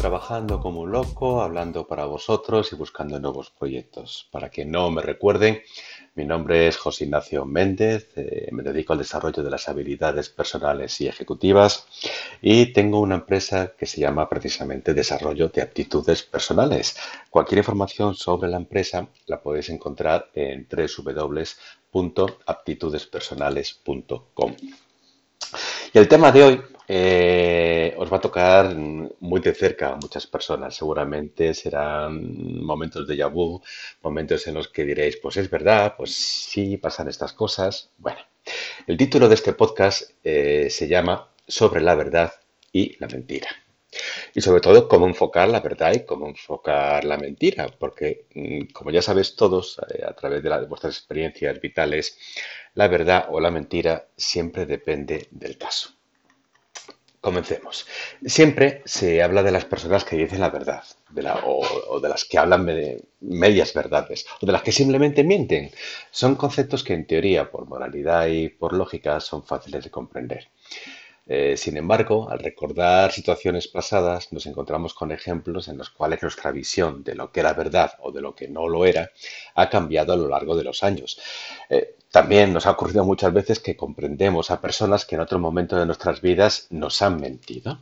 trabajando como un loco, hablando para vosotros y buscando nuevos proyectos. Para que no me recuerden, mi nombre es José Ignacio Méndez, eh, me dedico al desarrollo de las habilidades personales y ejecutivas y tengo una empresa que se llama precisamente Desarrollo de Aptitudes Personales. Cualquier información sobre la empresa la podéis encontrar en www.aptitudespersonales.com. Y el tema de hoy eh, os va a tocar muy de cerca a muchas personas. Seguramente serán momentos de vu, momentos en los que diréis, pues es verdad, pues sí, pasan estas cosas. Bueno, el título de este podcast eh, se llama Sobre la verdad y la mentira. Y sobre todo, cómo enfocar la verdad y cómo enfocar la mentira, porque mm, como ya sabéis todos, eh, a través de, de vuestras experiencias vitales, la verdad o la mentira siempre depende del caso. Comencemos. Siempre se habla de las personas que dicen la verdad, o, de las que hablan de medias verdades, o de las que simplemente mienten. Son conceptos que en teoría, por moralidad y por lógica, son fáciles de comprender. Eh, sin embargo, al recordar situaciones pasadas, nos encontramos con ejemplos en los cuales nuestra visión de lo que era verdad o de lo que no lo era ha cambiado a lo largo de los años. Eh, también nos ha ocurrido muchas veces que comprendemos a personas que en otro momento de nuestras vidas nos han mentido.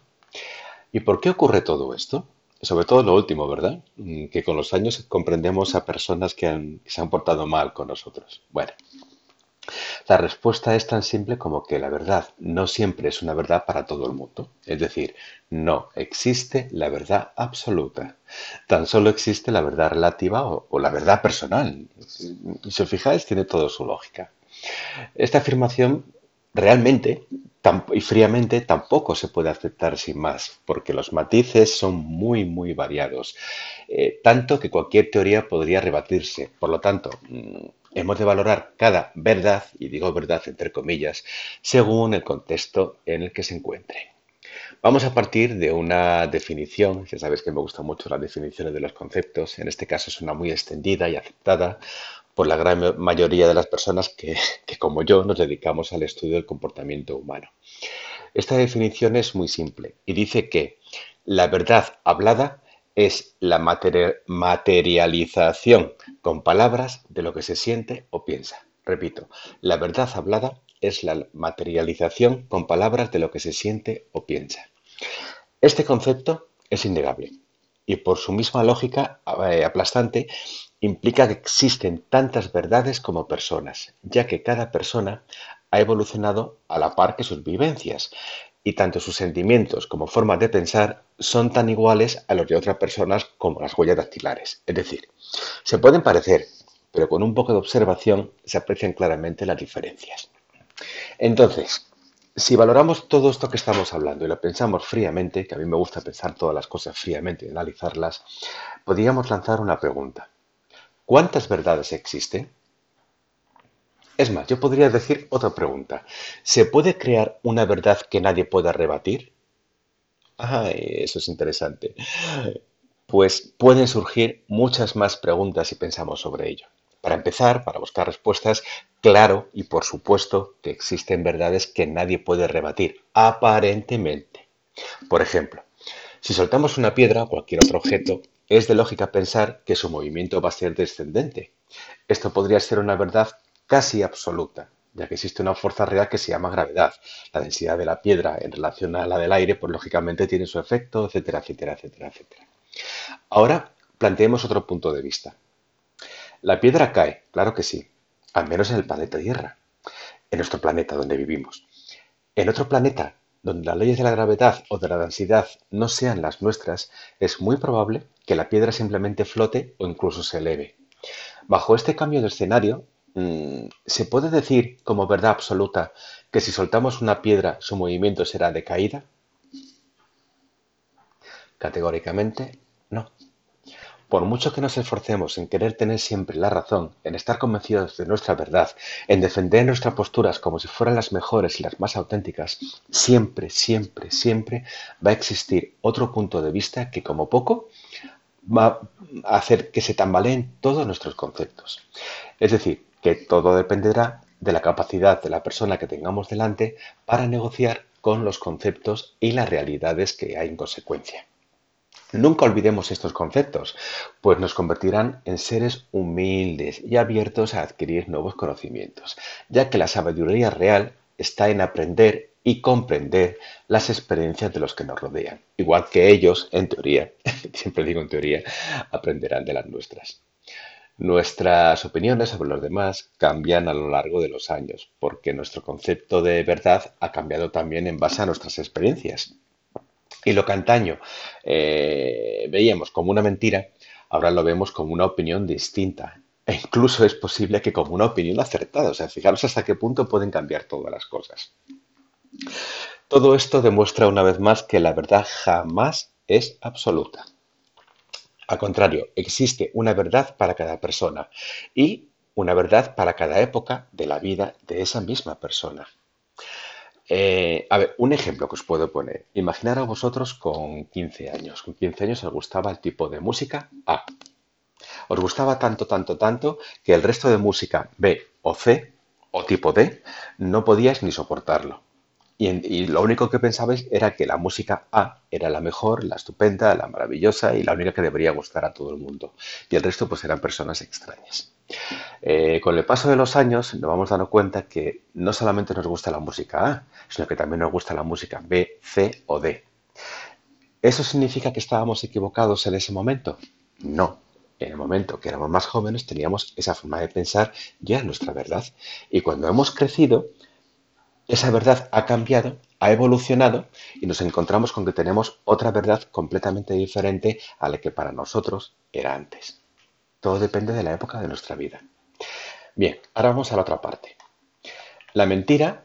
¿Y por qué ocurre todo esto? Sobre todo lo último, ¿verdad? Mm, que con los años comprendemos a personas que, que se han portado mal con nosotros. Bueno, la respuesta es tan simple como que la verdad no siempre es una verdad para todo el mundo. Es decir, no existe la verdad absoluta. Tan solo existe la verdad relativa o, la verdad personal. Si os fijáis, tiene todo su lógica. Esta afirmación realmente y fríamente tampoco se puede aceptar sin más, porque los matices son muy, muy variados, eh, tanto que cualquier teoría podría rebatirse. Por lo tanto, mm, hemos de valorar cada verdad, y digo verdad entre comillas, según el contexto en el que se encuentre. Vamos a partir de una definición, ya sabes que me gustan mucho las definiciones de los conceptos, en este caso es una muy extendida y aceptada por la gran mayoría de las personas que, como yo nos dedicamos al estudio del comportamiento humano. Esta definición es muy simple y dice que la verdad hablada es la materialización con palabras de lo que se siente o piensa. Repito, la verdad hablada es la materialización con palabras de lo que se siente o piensa. Este concepto es innegable y por su misma lógica eh, aplastante implica que existen tantas verdades como personas, ya que cada persona ha evolucionado a la par que sus vivencias y tanto sus sentimientos como formas de pensar son tan iguales a los de otras personas como las huellas dactilares. Es decir, se pueden parecer, pero con un poco de observación se aprecian claramente las diferencias. Entonces, si valoramos todo esto que estamos hablando y lo pensamos fríamente, que a mí me gusta pensar todas las cosas fríamente y analizarlas, podríamos lanzar una pregunta. ¿Cuántas verdades existen? Es más, yo podría decir otra pregunta. ¿Se puede crear una verdad que nadie pueda rebatir? Ah, eso es interesante. Pues pueden surgir muchas más preguntas si pensamos sobre ello. Para empezar, para buscar respuestas, claro y por supuesto que existen verdades que nadie puede rebatir, aparentemente. Por ejemplo, si soltamos una piedra o cualquier otro objeto, es de lógica pensar que su movimiento va a ser descendente. Esto podría ser una verdad casi absoluta, ya que existe una fuerza real que se llama gravedad. La densidad de la piedra en relación a la del aire, pues lógicamente tiene su efecto, etcétera, etcétera, etcétera, etcétera. Ahora planteemos otro punto de vista. La piedra cae, claro que sí, al menos en el planeta Tierra, en nuestro planeta donde vivimos. En otro planeta, donde las leyes de la gravedad o de la densidad no sean las nuestras, es muy probable que la piedra simplemente flote o incluso se eleve. Bajo este cambio de escenario, Mm, ¿Se puede decir como verdad absoluta que si soltamos una piedra su movimiento será de caída? Categóricamente, no. Por mucho que nos esforcemos en querer tener siempre la razón, en estar convencidos de nuestra verdad, en defender nuestras posturas como si fueran las mejores y las más auténticas, siempre, siempre, siempre va a existir otro punto de vista que como poco va a hacer que se tambaleen todos nuestros conceptos. Es decir, que todo dependerá de la capacidad de la persona que tengamos delante para negociar con los conceptos y las realidades que hay en consecuencia. Nunca olvidemos estos conceptos, pues nos convertirán en seres humildes y abiertos a adquirir nuevos conocimientos, ya que la sabiduría real está en aprender y comprender las experiencias de los que nos rodean, igual que ellos, en teoría, siempre digo en teoría, aprenderán de las nuestras. Nuestras opiniones sobre los demás cambian a lo largo de los años, porque nuestro concepto de verdad ha cambiado también en base a nuestras experiencias. Y lo que antaño eh, veíamos como una mentira, ahora lo vemos como una opinión distinta. E incluso es posible que como una opinión acertada. O sea, fijaros hasta qué punto pueden cambiar todas las cosas. Todo esto demuestra una vez más que la verdad jamás es absoluta. Al contrario, existe una verdad para cada persona y una verdad para cada época de la vida de esa misma persona. Eh, a ver, un ejemplo que os puedo poner. Imaginar a vosotros con 15 años. Con 15 años os gustaba el tipo de música A. Os gustaba tanto, tanto, tanto que el resto de música B o C o tipo D no podíais ni soportarlo. Y, lo único que pensabais era que la música A era la mejor, la estupenda, la maravillosa y la única que debería gustar a todo el mundo. Y el resto pues eran personas extrañas. Eh, con el paso de los años nos vamos dando cuenta que no solamente nos gusta la música A, sino que también nos gusta la música B, C o D. ¿Eso significa que estábamos equivocados en ese momento? No. En el momento que éramos más jóvenes teníamos esa forma de pensar ya nuestra verdad. Y cuando hemos crecido, esa verdad ha cambiado, ha evolucionado y nos encontramos con que tenemos otra verdad completamente diferente a la que para nosotros era antes. Todo depende de la época de nuestra vida. Bien, ahora vamos a la otra parte. La mentira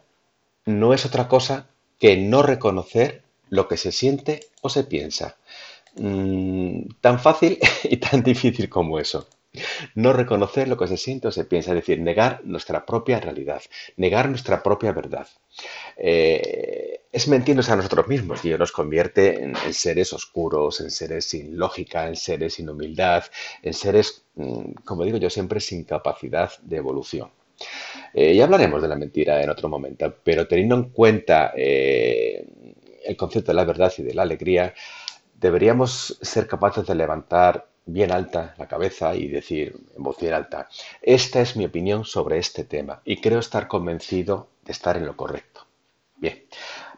no es otra cosa que no reconocer lo que se siente o se piensa. Mm, tan fácil y tan difícil como eso. No reconocer lo que se siente o se piensa, es decir, negar nuestra propia realidad, negar nuestra propia verdad. Eh, es mentirnos a nosotros mismos y nos convierte en, seres oscuros, en seres sin lógica, en seres sin humildad, en seres, mm, como digo yo siempre, sin capacidad de evolución. Eh, ya hablaremos de la mentira en otro momento, pero teniendo en cuenta eh, el concepto de la verdad y de la alegría, deberíamos ser capaces de levantar bien alta la cabeza y decir en voz bien alta, esta es mi opinión sobre este tema y creo estar convencido de estar en lo correcto. Bien,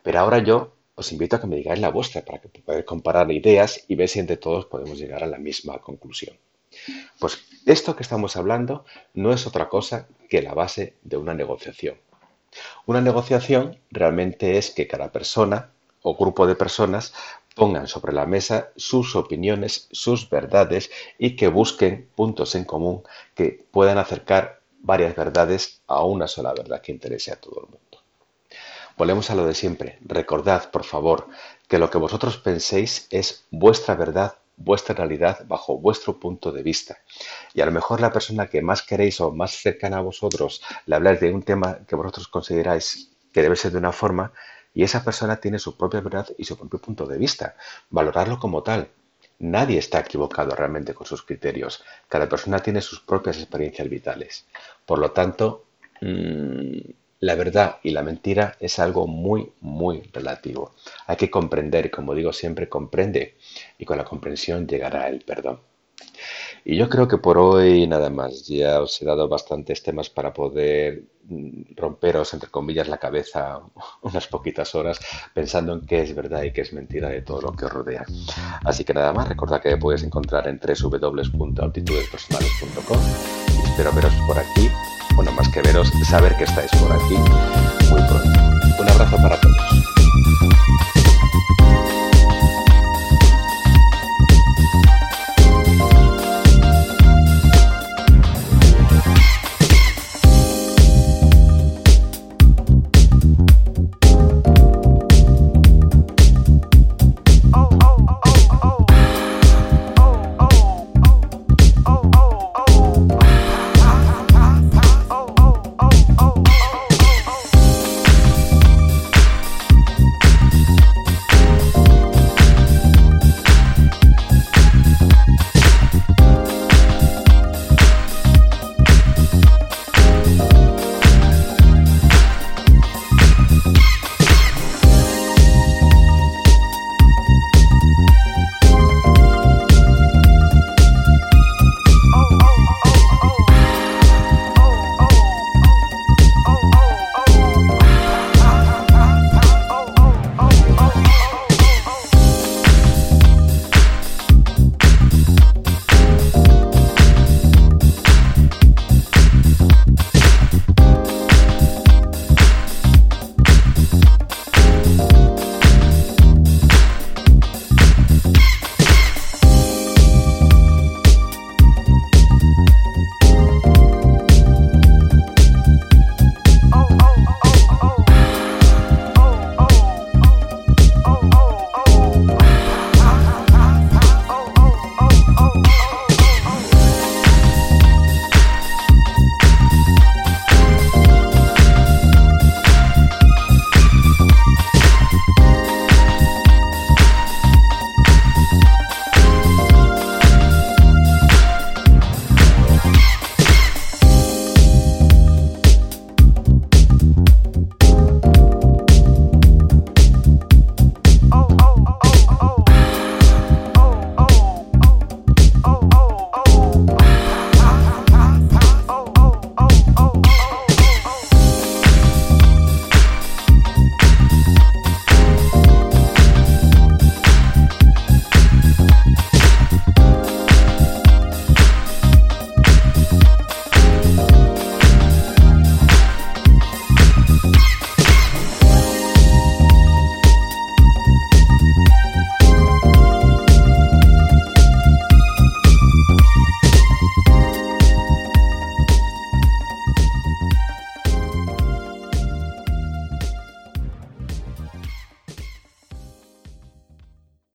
pero ahora yo os invito a que me digáis la vuestra para que podáis comparar ideas y ver si entre todos podemos llegar a la misma conclusión. Pues esto que estamos hablando no es otra cosa que la base de una negociación. Una negociación realmente es que cada persona o grupo de personas pongan sobre la mesa sus opiniones, sus verdades y que busquen puntos en común que puedan acercar varias verdades a una sola verdad que interese a todo el mundo. Volvemos a lo de siempre. Recordad, por favor, que lo que vosotros penséis es vuestra verdad, vuestra realidad bajo vuestro punto de vista. Y a lo mejor la persona que más queréis o más cercana a vosotros le habláis de un tema que vosotros consideráis que debe ser de una forma y esa persona tiene su propia verdad y su propio punto de vista. Valorarlo como tal. Nadie está equivocado realmente con sus criterios. Cada persona tiene sus propias experiencias vitales. Por lo tanto, mm, la verdad y la mentira es algo muy, muy relativo. Hay que comprender, como digo siempre, comprende y con la comprensión llegará el perdón. Y yo creo que por hoy nada más. Ya os he dado bastantes temas para poder mm, romperos, entre comillas, la cabeza unas poquitas horas pensando en qué es verdad y qué es mentira de todo lo que os rodea. Así que nada más, recordad que me puedes encontrar en www.altitudespersonales.com y espero veros por aquí. Bueno, más que veros, saber que estáis por aquí muy pronto. Un abrazo para todos.